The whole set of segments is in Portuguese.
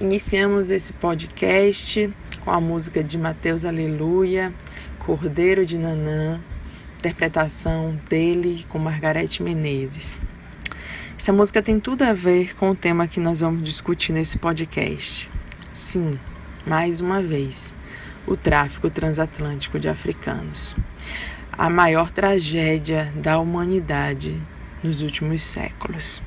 Iniciamos esse podcast com a música de Mateus Aleluia, Cordeiro de Nanã, interpretação dele com Margarete Menezes. Essa música tem tudo a ver com o tema que nós vamos discutir nesse podcast. Sim, mais uma vez, o tráfico transatlântico de africanos. A maior tragédia da humanidade nos últimos séculos.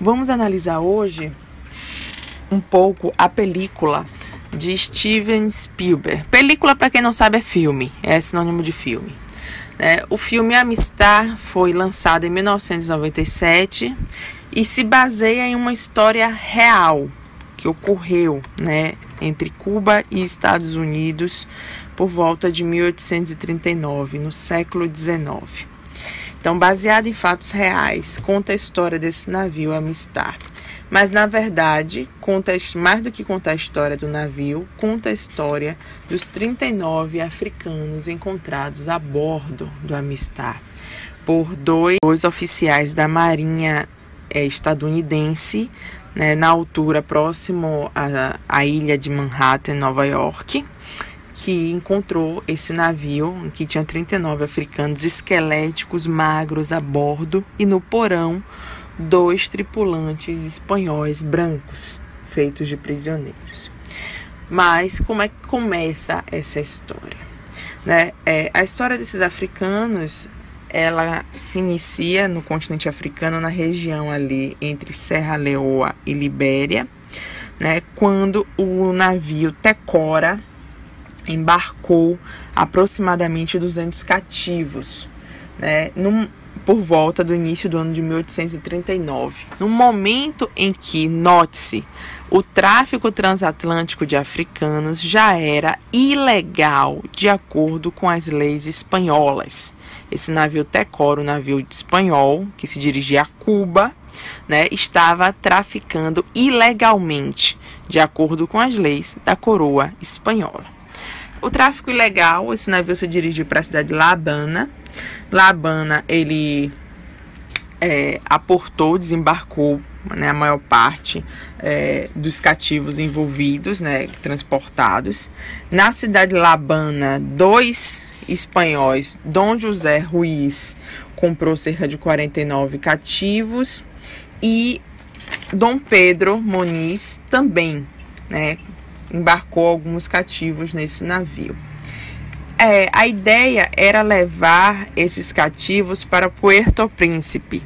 Vamos analisar hoje um pouco a película de Steven Spielberg. Película, para quem não sabe, é filme, é sinônimo de filme. É, o filme Amistar foi lançado em 1997 e se baseia em uma história real que ocorreu né, entre Cuba e Estados Unidos por volta de 1839, no século XIX. Então, baseado em fatos reais, conta a história desse navio Amistar. Mas, na verdade, conta, mais do que contar a história do navio, conta a história dos 39 africanos encontrados a bordo do Amistar por dois, dois oficiais da Marinha é, estadunidense, né, na altura próximo à, à ilha de Manhattan, Nova York que encontrou esse navio, que tinha 39 africanos esqueléticos magros a bordo, e no porão, dois tripulantes espanhóis brancos, feitos de prisioneiros. Mas como é que começa essa história? Né? É, a história desses africanos ela se inicia no continente africano, na região ali entre Serra Leoa e Libéria, né, quando o navio Tecora embarcou aproximadamente 200 cativos, né, num, por volta do início do ano de 1839. No momento em que, note-se, o tráfico transatlântico de africanos já era ilegal de acordo com as leis espanholas. Esse navio Tecoro, navio espanhol, que se dirigia a Cuba, né, estava traficando ilegalmente, de acordo com as leis da coroa espanhola. O tráfico ilegal, esse navio se dirigiu para a cidade de La Habana. La Habana, ele é, aportou, desembarcou né, a maior parte é, dos cativos envolvidos, né, transportados. Na cidade de La Habana, dois espanhóis, Dom José Ruiz comprou cerca de 49 cativos e Dom Pedro Moniz também, né, embarcou alguns cativos nesse navio. É, a ideia era levar esses cativos para Puerto Príncipe,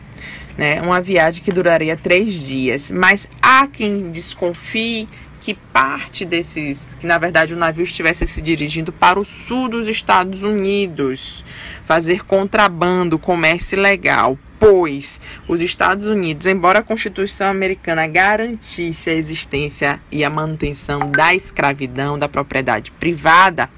né, uma viagem que duraria três dias. Mas há quem desconfie que parte desses, que na verdade o navio estivesse se dirigindo para o sul dos Estados Unidos, fazer contrabando, comércio ilegal pois os Estados Unidos, embora a Constituição americana garantisse a existência e a manutenção da escravidão, da propriedade privada,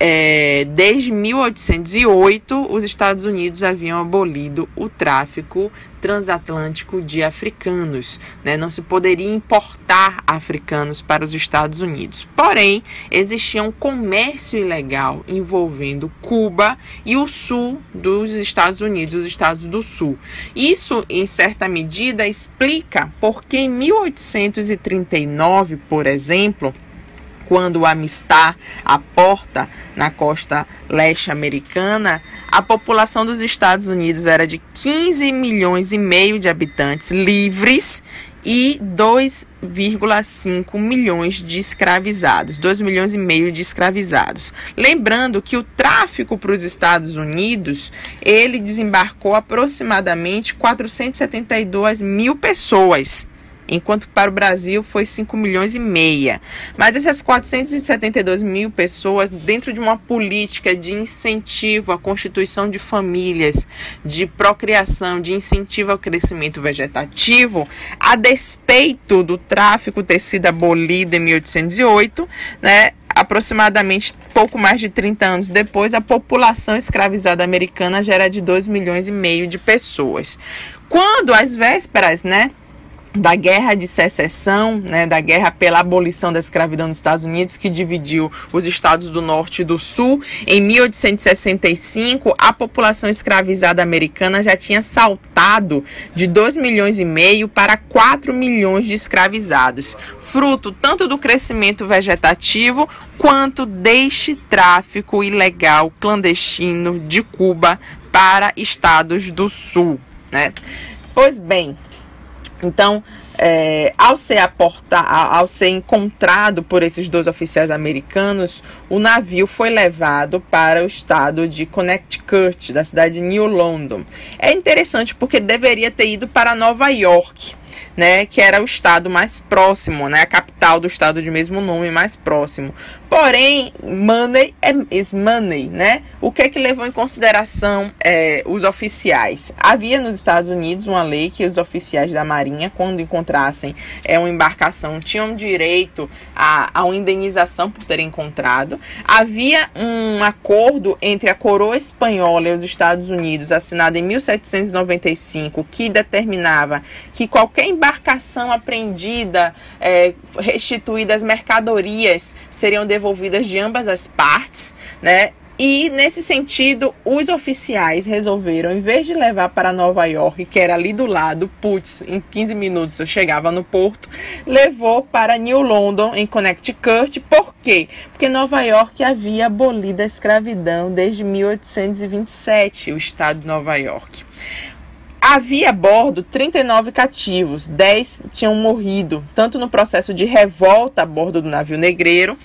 é, desde 1808, os Estados Unidos haviam abolido o tráfico transatlântico de africanos. Né? Não se poderia importar africanos para os Estados Unidos. Porém, existia um comércio ilegal envolvendo Cuba e o sul dos Estados Unidos, os Estados do Sul. Isso, em certa medida, explica porque em 1839, por exemplo, quando o Amistad aporta na costa leste americana, a população dos Estados Unidos era de 15 milhões e meio de habitantes livres e 2,5 milhões de escravizados, 2 milhões e meio de escravizados. Lembrando que o tráfico para os Estados Unidos, ele desembarcou aproximadamente 472 mil pessoas enquanto para o Brasil foi 5 milhões e meia. Mas essas 472 mil pessoas, dentro de uma política de incentivo à constituição de famílias, de procriação, de incentivo ao crescimento vegetativo, a despeito do tráfico ter sido abolido em 1808, né, aproximadamente pouco mais de 30 anos depois, a população escravizada americana já era de 2 milhões e meio de pessoas. Quando às vésperas, né, da guerra de secessão, né, da guerra pela abolição da escravidão nos Estados Unidos, que dividiu os estados do norte e do sul. Em 1865, a população escravizada americana já tinha saltado de 2 milhões e meio para 4 milhões de escravizados, fruto tanto do crescimento vegetativo quanto deste tráfico ilegal clandestino de Cuba para estados do sul, né? Pois bem, então, é, ao ser ao ser encontrado por esses dois oficiais americanos, o navio foi levado para o estado de Connecticut, da cidade de New London. É interessante porque deveria ter ido para Nova York, né, que era o estado mais próximo, né, a capital do estado de mesmo nome mais próximo. Porém, money is money, né? O que é que levou em consideração é, os oficiais? Havia nos Estados Unidos uma lei que os oficiais da Marinha, quando encontrassem é, uma embarcação, tinham direito a, a uma indenização por terem encontrado. Havia um acordo entre a coroa espanhola e os Estados Unidos, assinado em 1795, que determinava que qualquer embarcação apreendida, é, restituída as mercadorias, seriam devolvidas devolvidas de ambas as partes, né? E nesse sentido, os oficiais resolveram, em vez de levar para Nova York, que era ali do lado, putz, em 15 minutos eu chegava no porto, levou para New London, em Connecticut. Por quê? Porque Nova York havia abolido a escravidão desde 1827, o estado de Nova York. Havia a bordo 39 cativos, 10 tinham morrido, tanto no processo de revolta a bordo do navio negreiro,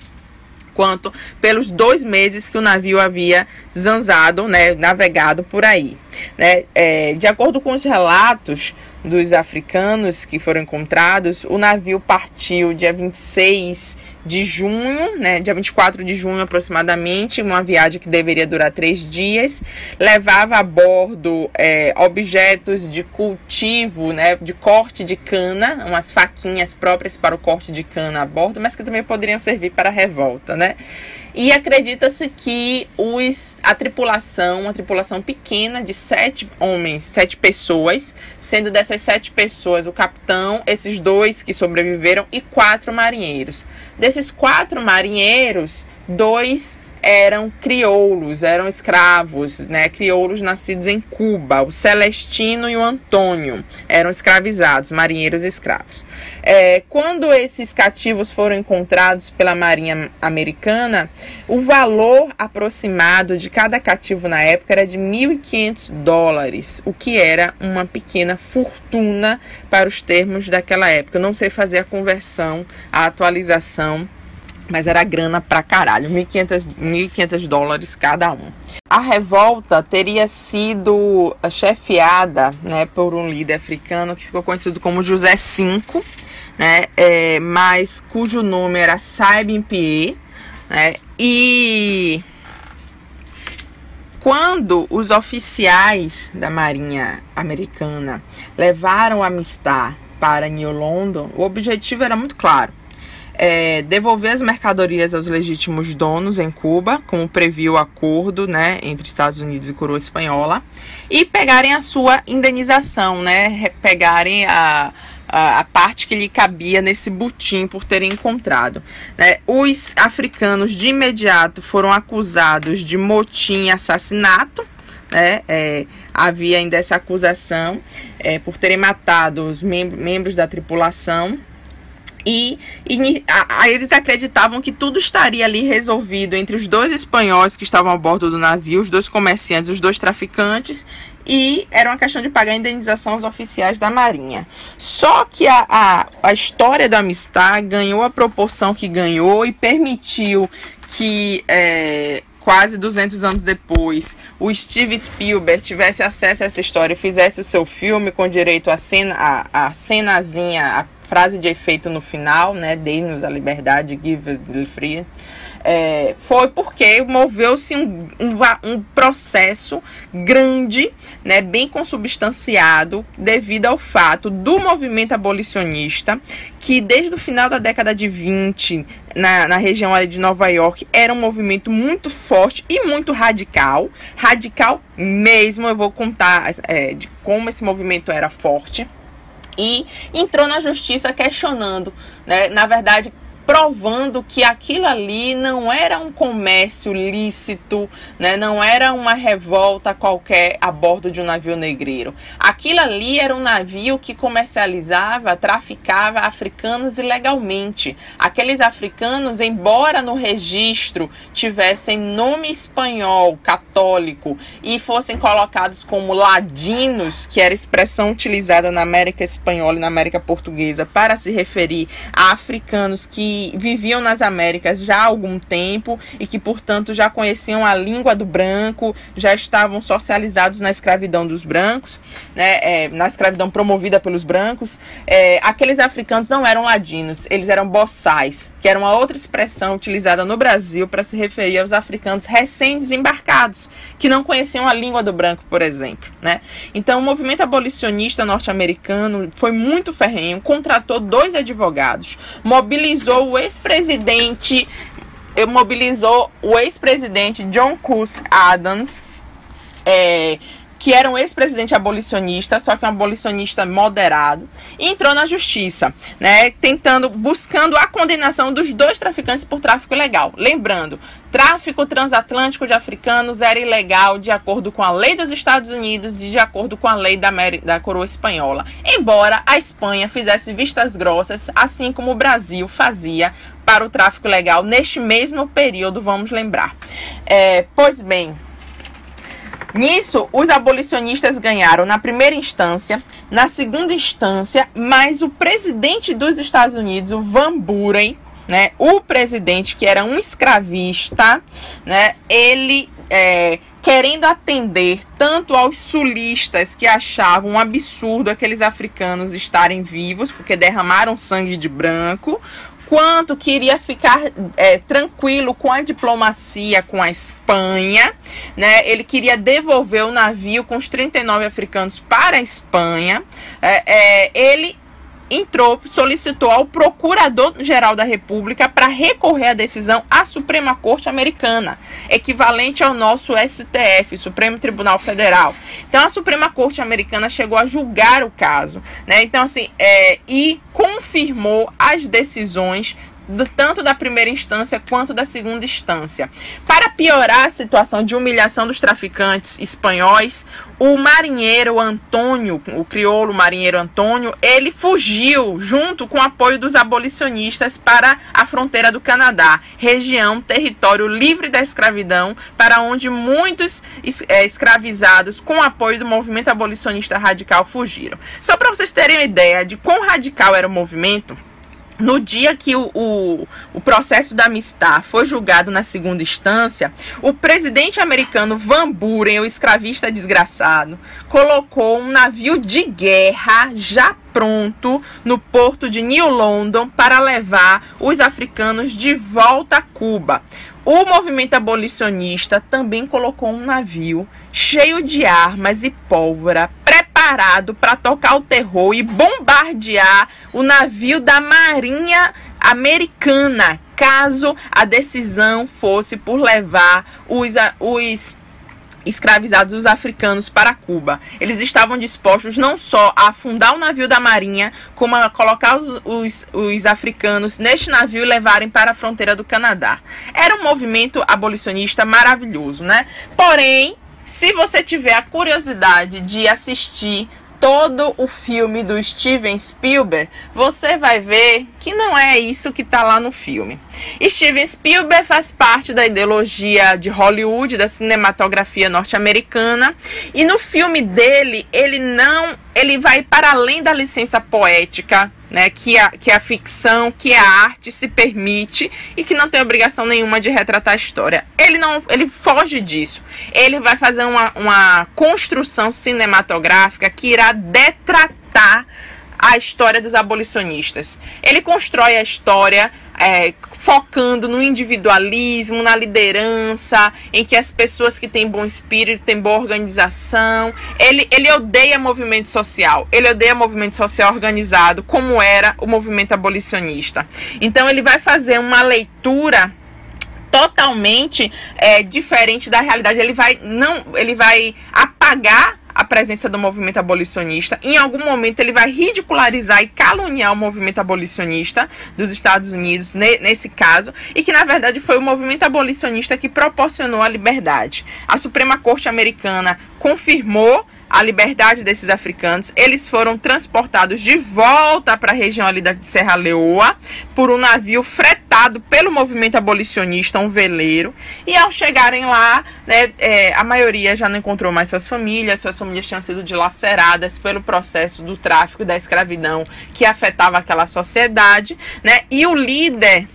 quanto pelos dois meses que o navio havia zanzado, né, navegado por aí. Né? É, de acordo com os relatos dos africanos que foram encontrados, o navio partiu dia 26 de junho, né, dia 24 de junho aproximadamente, uma viagem que deveria durar três dias, levava a bordo é, objetos de cultivo, né, de corte de cana, umas faquinhas próprias para o corte de cana a bordo, mas que também poderiam servir para a revolta, né. E acredita-se que os, a tripulação, uma tripulação pequena de sete homens, sete pessoas, sendo dessas sete pessoas o capitão, esses dois que sobreviveram e quatro marinheiros. Desses quatro marinheiros, dois eram crioulos, eram escravos, né? Crioulos nascidos em Cuba. O Celestino e o Antônio eram escravizados, marinheiros escravos. É, quando esses cativos foram encontrados pela Marinha Americana, o valor aproximado de cada cativo na época era de 1.500 dólares, o que era uma pequena fortuna para os termos daquela época. Eu não sei fazer a conversão, a atualização mas era grana pra caralho, 1.500 dólares cada um. A revolta teria sido chefiada né, por um líder africano que ficou conhecido como José V, né? É, mas cujo nome era Saibin Pie, né? E quando os oficiais da Marinha Americana levaram a Amistad para New London, o objetivo era muito claro é, devolver as mercadorias aos legítimos donos em Cuba, como previu o acordo né, entre Estados Unidos e coroa espanhola, e pegarem a sua indenização, né, pegarem a, a, a parte que lhe cabia nesse butim por terem encontrado. Né. Os africanos de imediato foram acusados de motim e assassinato, né, é, havia ainda essa acusação é, por terem matado os mem membros da tripulação e, e a, a, eles acreditavam que tudo estaria ali resolvido entre os dois espanhóis que estavam a bordo do navio, os dois comerciantes, os dois traficantes, e era uma questão de pagar indenização aos oficiais da Marinha. Só que a, a, a história da Amistad ganhou a proporção que ganhou e permitiu que. É, quase 200 anos depois, o Steve Spielberg tivesse acesso a essa história e fizesse o seu filme com direito a cena, a, a cenazinha, a frase de efeito no final, né? Dê-nos a liberdade, give us free. É, foi porque moveu-se um, um, um, processo grande, né, bem consubstanciado, devido ao fato do movimento abolicionista, que desde o final da década de 20, na, na região ali de Nova York, era um movimento muito forte e muito radical. Radical mesmo, eu vou contar é, de como esse movimento era forte e entrou na justiça questionando, né, na verdade, provando que aquilo ali não era um comércio lícito, né? não era uma revolta qualquer a bordo de um navio negreiro. Aquilo ali era um navio que comercializava, traficava africanos ilegalmente. Aqueles africanos, embora no registro tivessem nome espanhol, católico, e fossem colocados como ladinos, que era expressão utilizada na América Espanhola e na América Portuguesa para se referir a africanos que viviam nas Américas já há algum tempo e que, portanto, já conheciam a língua do branco, já estavam socializados na escravidão dos brancos, né, é, na escravidão promovida pelos brancos. É, aqueles africanos não eram ladinos, eles eram boçais, que era uma outra expressão utilizada no Brasil para se referir aos africanos recém-desembarcados, que não conheciam a língua do branco, por exemplo. Né? Então, o movimento abolicionista norte-americano foi muito ferrenho, contratou dois advogados, mobilizou o ex-presidente, mobilizou o ex-presidente John Cus Adams, é, que era um ex-presidente abolicionista, só que um abolicionista moderado, e entrou na justiça, né, tentando, buscando a condenação dos dois traficantes por tráfico ilegal. Lembrando, tráfico transatlântico de africanos era ilegal de acordo com a lei dos Estados Unidos e de acordo com a lei da, da coroa espanhola, embora a Espanha fizesse vistas grossas, assim como o Brasil fazia para o tráfico legal neste mesmo período, vamos lembrar. É, pois bem, Nisso, os abolicionistas ganharam na primeira instância, na segunda instância, mas o presidente dos Estados Unidos, o Van Buren, né, o presidente que era um escravista, né, ele é, querendo atender tanto aos sulistas que achavam um absurdo aqueles africanos estarem vivos porque derramaram sangue de branco, quanto queria ficar é, tranquilo com a diplomacia com a Espanha, né? Ele queria devolver o navio com os 39 africanos para a Espanha. É, é, ele entrou, solicitou ao Procurador-Geral da República para recorrer a decisão à Suprema Corte Americana, equivalente ao nosso STF, Supremo Tribunal Federal. Então, a Suprema Corte Americana chegou a julgar o caso, né? Então, assim, é, e confirmou as decisões tanto da primeira instância quanto da segunda instância. Para piorar a situação de humilhação dos traficantes espanhóis, o marinheiro Antônio, o crioulo marinheiro Antônio, ele fugiu junto com o apoio dos abolicionistas para a fronteira do Canadá, região, território livre da escravidão, para onde muitos é, escravizados com apoio do movimento abolicionista radical fugiram. Só para vocês terem uma ideia de quão radical era o movimento, no dia que o, o, o, processo da Amistad foi julgado na segunda instância, o presidente americano Van Buren, o escravista desgraçado, colocou um navio de guerra já pronto no porto de New London para levar os africanos de volta a Cuba. O movimento abolicionista também colocou um navio cheio de armas e pólvora preparado para tocar o terror e bombardear o navio da Marinha Americana, caso a decisão fosse por levar os, os escravizados os africanos para Cuba. Eles estavam dispostos não só a afundar o navio da marinha, como a colocar os, os, os, africanos neste navio e levarem para a fronteira do Canadá. Era um movimento abolicionista maravilhoso, né? Porém, se você tiver a curiosidade de assistir todo o filme do Steven Spielberg, você vai ver que não é isso que está lá no filme. Steven Spielberg faz parte da ideologia de Hollywood, da cinematografia norte-americana, e no filme dele, ele não, ele vai para além da licença poética, né, que a, que a ficção, que a arte se permite e que não tem obrigação nenhuma de retratar a história. Ele não, ele foge disso. Ele vai fazer uma, uma construção cinematográfica que irá detratar a história dos abolicionistas. Ele constrói a história é, focando no individualismo, na liderança, em que as pessoas que têm bom espírito, têm boa organização. Ele, ele odeia movimento social, ele odeia movimento social organizado, como era o movimento abolicionista. Então, ele vai fazer uma leitura totalmente é, diferente da realidade. Ele vai não, ele vai apagar a presença do movimento abolicionista. Em algum momento ele vai ridicularizar e caluniar o movimento abolicionista dos Estados Unidos, nesse caso, e que na verdade foi o movimento abolicionista que proporcionou a liberdade. A Suprema Corte Americana confirmou a liberdade desses africanos. Eles foram transportados de volta para a região ali da Serra Leoa por um navio fretado pelo movimento abolicionista, um veleiro. E ao chegarem lá, né, é, a maioria já não encontrou mais suas famílias, suas famílias tinham sido dilaceradas pelo processo do tráfico da escravidão que afetava aquela sociedade, né? E o líder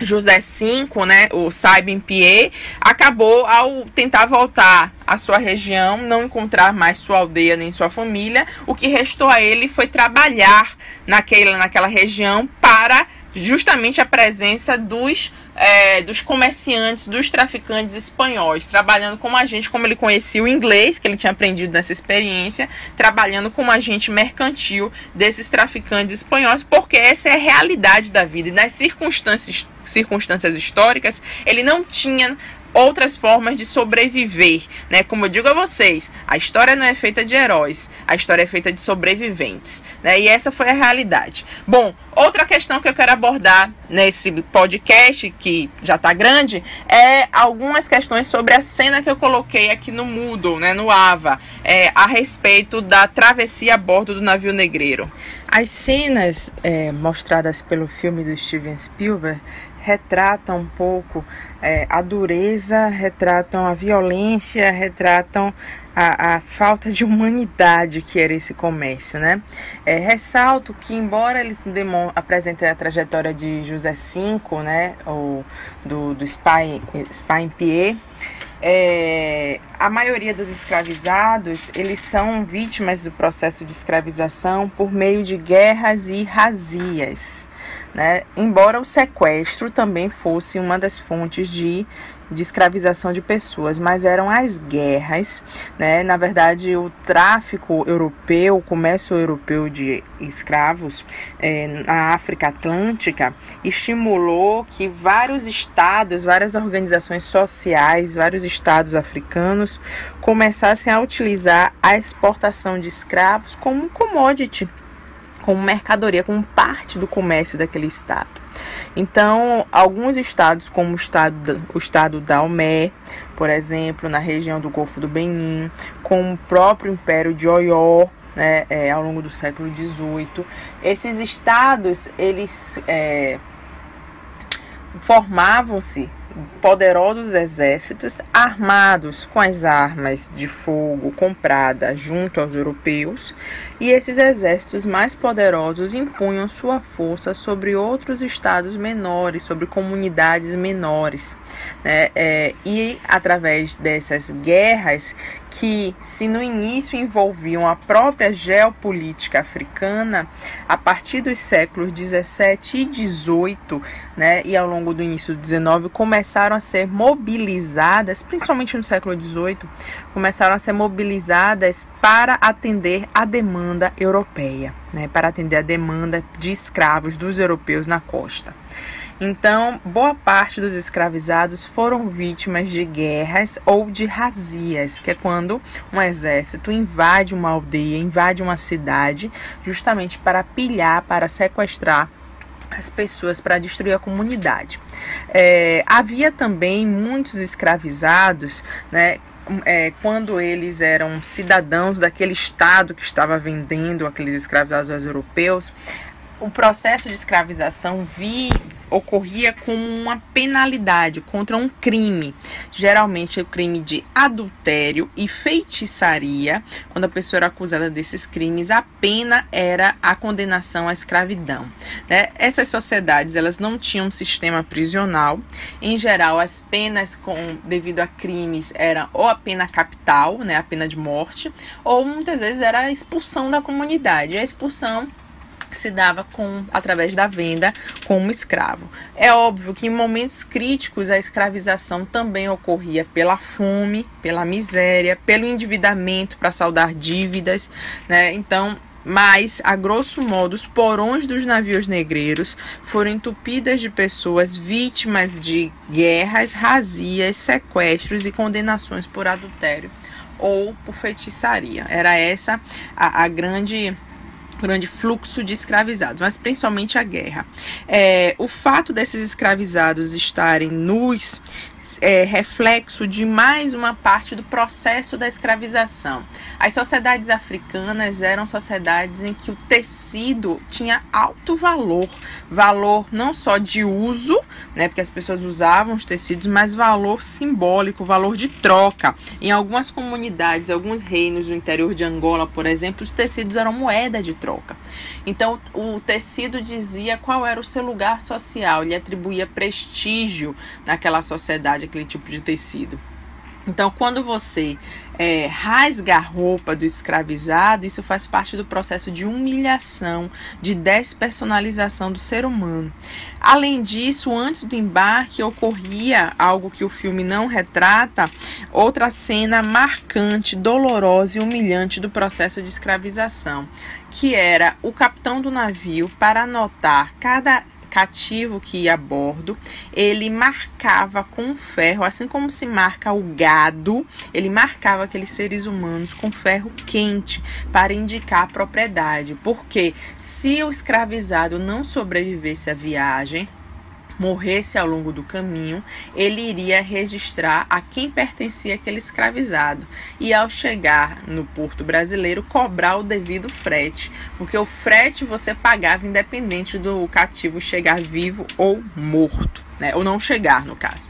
José V, né, o Saibin Pierre, acabou ao tentar voltar à sua região, não encontrar mais sua aldeia nem sua família, o que restou a ele foi trabalhar naquela, naquela região para justamente a presença dos, é, dos comerciantes, dos traficantes espanhóis, trabalhando como agente, como ele conhecia o inglês, que ele tinha aprendido nessa experiência, trabalhando como agente mercantil desses traficantes espanhóis, porque essa é a realidade da vida. E nas circunstâncias circunstâncias históricas, ele não tinha outras formas de sobreviver, né? Como eu digo a vocês, a história não é feita de heróis, a história é feita de sobreviventes, né? E essa foi a realidade. Bom, outra questão que eu quero abordar nesse podcast que já está grande é algumas questões sobre a cena que eu coloquei aqui no Moodle, né? No Ava, é, a respeito da travessia a bordo do navio negreiro. As cenas é, mostradas pelo filme do Steven Spielberg retratam um pouco é, a dureza, retratam a violência, retratam a, a, falta de humanidade que era esse comércio, né? É, ressalto que, embora eles apresentem a trajetória de José V, né, ou do, do Spy, Spy Pierre, é, a maioria dos escravizados eles são vítimas do processo de escravização por meio de guerras e razias. Né? Embora o sequestro também fosse uma das fontes de, de escravização de pessoas, mas eram as guerras, né? Na verdade, o tráfico europeu, o comércio europeu de escravos é, na África Atlântica estimulou que vários estados, várias organizações sociais, vários estados africanos começassem a utilizar a exportação de escravos como um commodity como mercadoria, como parte do comércio daquele estado. Então, alguns estados, como o estado, o estado da Almé, por exemplo, na região do Golfo do Benin, com o próprio Império de Oió, né, é, ao longo do século XVIII, esses estados, eles é, formavam-se poderosos exércitos armados com as armas de fogo compradas junto aos europeus, e esses exércitos mais poderosos impunham sua força sobre outros estados menores, sobre comunidades menores. Né? É, e através dessas guerras que, se no início envolviam a própria geopolítica africana, a partir dos séculos 17 e 18, né, e ao longo do início do 19, começaram a ser mobilizadas, principalmente no século 18, começaram a ser mobilizadas para atender a demanda europeia, né, para atender a demanda de escravos dos europeus na costa. Então, boa parte dos escravizados foram vítimas de guerras ou de razias, que é quando um exército invade uma aldeia, invade uma cidade, justamente para pilhar, para sequestrar as pessoas para destruir a comunidade. É, havia também muitos escravizados, né, é, quando eles eram cidadãos daquele estado que estava vendendo aqueles escravizados aos europeus, o processo de escravização vi, ocorria como uma penalidade contra um crime, geralmente o crime de adultério e feitiçaria. Quando a pessoa era acusada desses crimes, a pena era a condenação à escravidão. Né? Essas sociedades elas não tinham um sistema prisional. Em geral, as penas com devido a crimes eram ou a pena capital, né, a pena de morte, ou muitas vezes era a expulsão da comunidade. A expulsão se dava com através da venda como escravo. É óbvio que em momentos críticos a escravização também ocorria pela fome, pela miséria, pelo endividamento para saldar dívidas, né? Então, mas, a grosso modo, os porões dos navios negreiros foram entupidas de pessoas vítimas de guerras, razias, sequestros e condenações por adultério ou por feitiçaria. Era essa a, a grande grande fluxo de escravizados, mas principalmente a guerra. É, o fato desses escravizados estarem nus é, reflexo de mais uma parte do processo da escravização. As sociedades africanas eram sociedades em que o tecido tinha alto valor, valor não só de uso, né, porque as pessoas usavam os tecidos, mas valor simbólico, valor de troca. Em algumas comunidades, alguns reinos do interior de Angola, por exemplo, os tecidos eram moeda de troca. Então, o tecido dizia qual era o seu lugar social, ele atribuía prestígio naquela sociedade aquele tipo de tecido. Então, quando você é, rasga a roupa do escravizado, isso faz parte do processo de humilhação, de despersonalização do ser humano. Além disso, antes do embarque ocorria algo que o filme não retrata, outra cena marcante, dolorosa e humilhante do processo de escravização, que era o capitão do navio para anotar cada cativo que ia a bordo, ele marcava com ferro, assim como se marca o gado, ele marcava aqueles seres humanos com ferro quente para indicar a propriedade. Porque se o escravizado não sobrevivesse à viagem, morresse ao longo do caminho, ele iria registrar a quem pertencia aquele escravizado e, ao chegar no porto brasileiro, cobrar o devido frete, porque o frete você pagava independente do cativo chegar vivo ou morto, né? ou não chegar, no caso.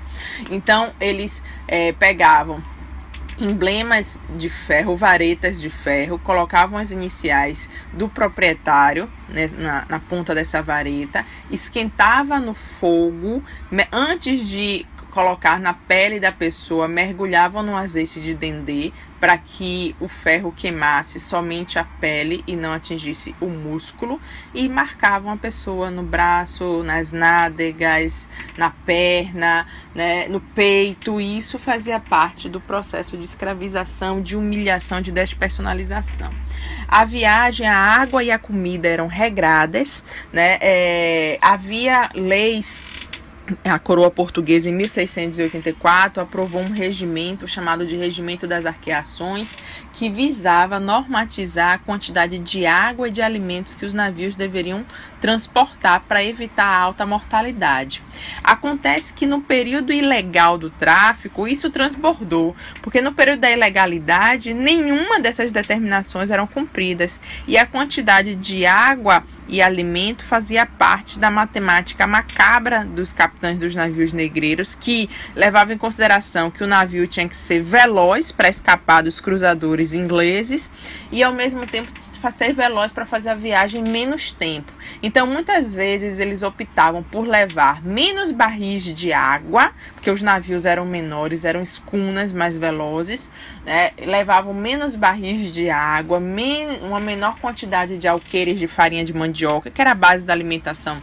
Então, eles é, pegavam emblemas de ferro, varetas de ferro, colocavam as iniciais do proprietário né, na, na ponta dessa vareta, esquentava no fogo antes de colocar na pele da pessoa, mergulhavam no azeite de dendê para que o ferro queimasse somente a pele e não atingisse o músculo e marcavam a pessoa no braço, nas nádegas, na perna, né, no peito. Isso fazia parte do processo de escravização, de humilhação, de despersonalização. A viagem, a água e a comida eram regradas, né? É, havia leis a coroa portuguesa, em 1684, aprovou um regimento chamado de Regimento das Arqueações, que visava normatizar a quantidade de água e de alimentos que os navios deveriam transportar para evitar a alta mortalidade. Acontece que no período ilegal do tráfico, isso transbordou, porque no período da ilegalidade, nenhuma dessas determinações eram cumpridas e a quantidade de água e alimento fazia parte da matemática macabra dos capitães dos navios negreiros, que levavam em consideração que o navio tinha que ser veloz para escapar dos cruzadores ingleses e ao mesmo tempo ser veloz para fazer a viagem em menos tempo. Então, muitas vezes eles optavam por levar menos barris de água, porque os navios eram menores, eram escunas mais velozes, né? levavam menos barris de água, men uma menor quantidade de alqueires de farinha de mandioca, que era a base da alimentação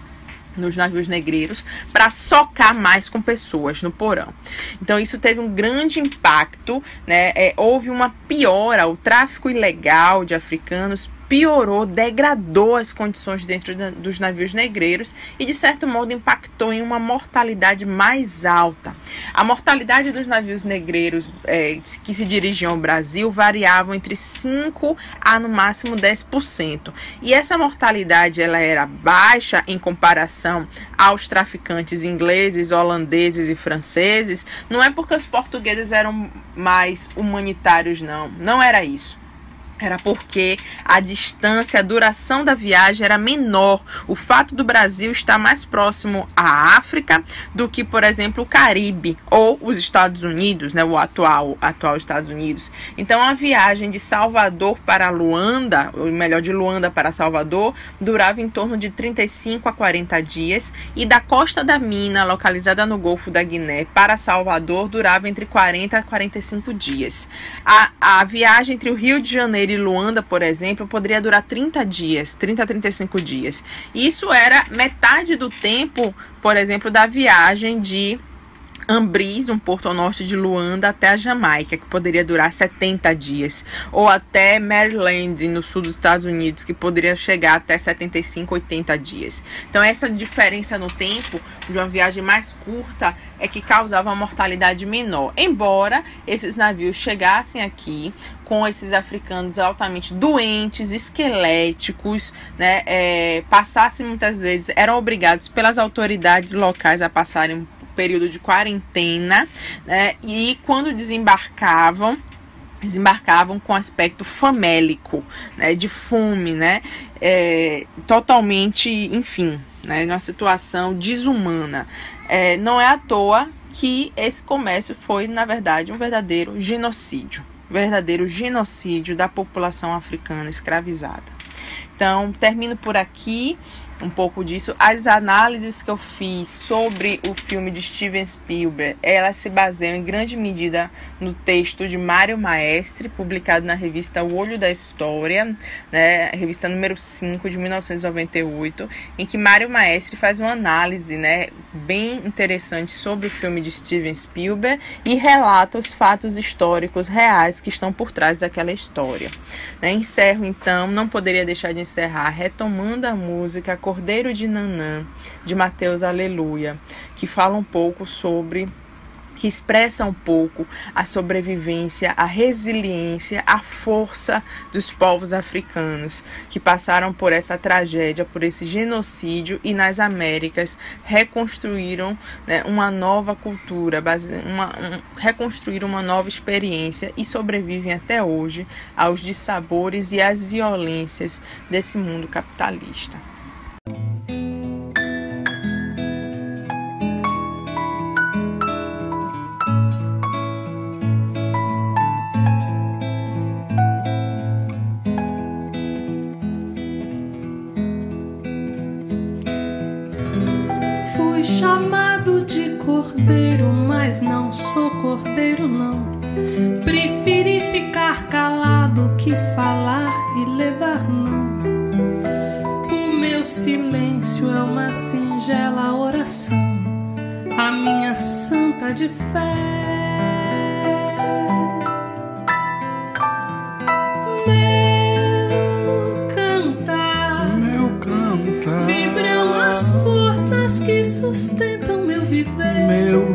nos navios negreiros para socar mais com pessoas no porão. Então isso teve um grande impacto, né? É, houve uma piora, o tráfico ilegal de africanos piorou, degradou as condições dentro dos navios negreiros e, de certo modo, impactou em uma mortalidade mais alta. A mortalidade dos navios negreiros é, que se dirigiam ao Brasil variava entre 5% a, no máximo, 10%. E essa mortalidade ela era baixa em comparação aos traficantes ingleses, holandeses e franceses. Não é porque os portugueses eram mais humanitários, não. Não era isso era porque a distância, a duração da viagem era menor. O fato do Brasil estar mais próximo à África do que, por exemplo, o Caribe ou os Estados Unidos, né, o atual, atual Estados Unidos. Então, a viagem de Salvador para Luanda, ou melhor, de Luanda para Salvador, durava em torno de 35 a 40 dias e da Costa da Mina, localizada no Golfo da Guiné, para Salvador, durava entre 40 a 45 dias. A, a viagem entre o Rio de Janeiro Janeiro e Luanda, por exemplo, poderia durar 30 dias, 30 a 35 dias. Isso era metade do tempo, por exemplo, da viagem de Ambris, um porto ao norte de Luanda, até a Jamaica, que poderia durar 70 dias, ou até Maryland, no sul dos Estados Unidos, que poderia chegar até 75, 80 dias. Então, essa diferença no tempo de uma viagem mais curta é que causava uma mortalidade menor. Embora esses navios chegassem aqui com esses africanos altamente doentes, esqueléticos, né, é, passassem muitas vezes, eram obrigados pelas autoridades locais a passarem período de quarentena, né? E quando desembarcavam, desembarcavam com aspecto famélico, né? De fome, né? É, totalmente, enfim, né? Numa situação desumana. É, não é à toa que esse comércio foi, na verdade, um verdadeiro genocídio. Verdadeiro genocídio da população africana escravizada. Então, termino por aqui um pouco disso. As análises que eu fiz sobre o filme de Steven Spielberg, elas se baseiam em grande medida no texto de Mário Maestre, publicado na revista O Olho da História, né, revista número 5 de 1998, em que Mário Maestre faz uma análise, né, bem interessante sobre o filme de Steven Spielberg e relata os fatos históricos reais que estão por trás daquela história. Né, encerro então, não poderia deixar de encerrar retomando a música Cordeiro de Nanã, de Mateus Aleluia, que fala um pouco sobre que expressa um pouco a sobrevivência, a resiliência, a força dos povos africanos que passaram por essa tragédia, por esse genocídio e nas Américas reconstruíram né, uma nova cultura, uma, um, reconstruíram uma nova experiência e sobrevivem até hoje aos dissabores e às violências desse mundo capitalista. Cordeiro, mas não sou cordeiro, não. Preferi ficar calado que falar e levar não silêncio é uma singela oração, a minha santa de fé. Sustentam meu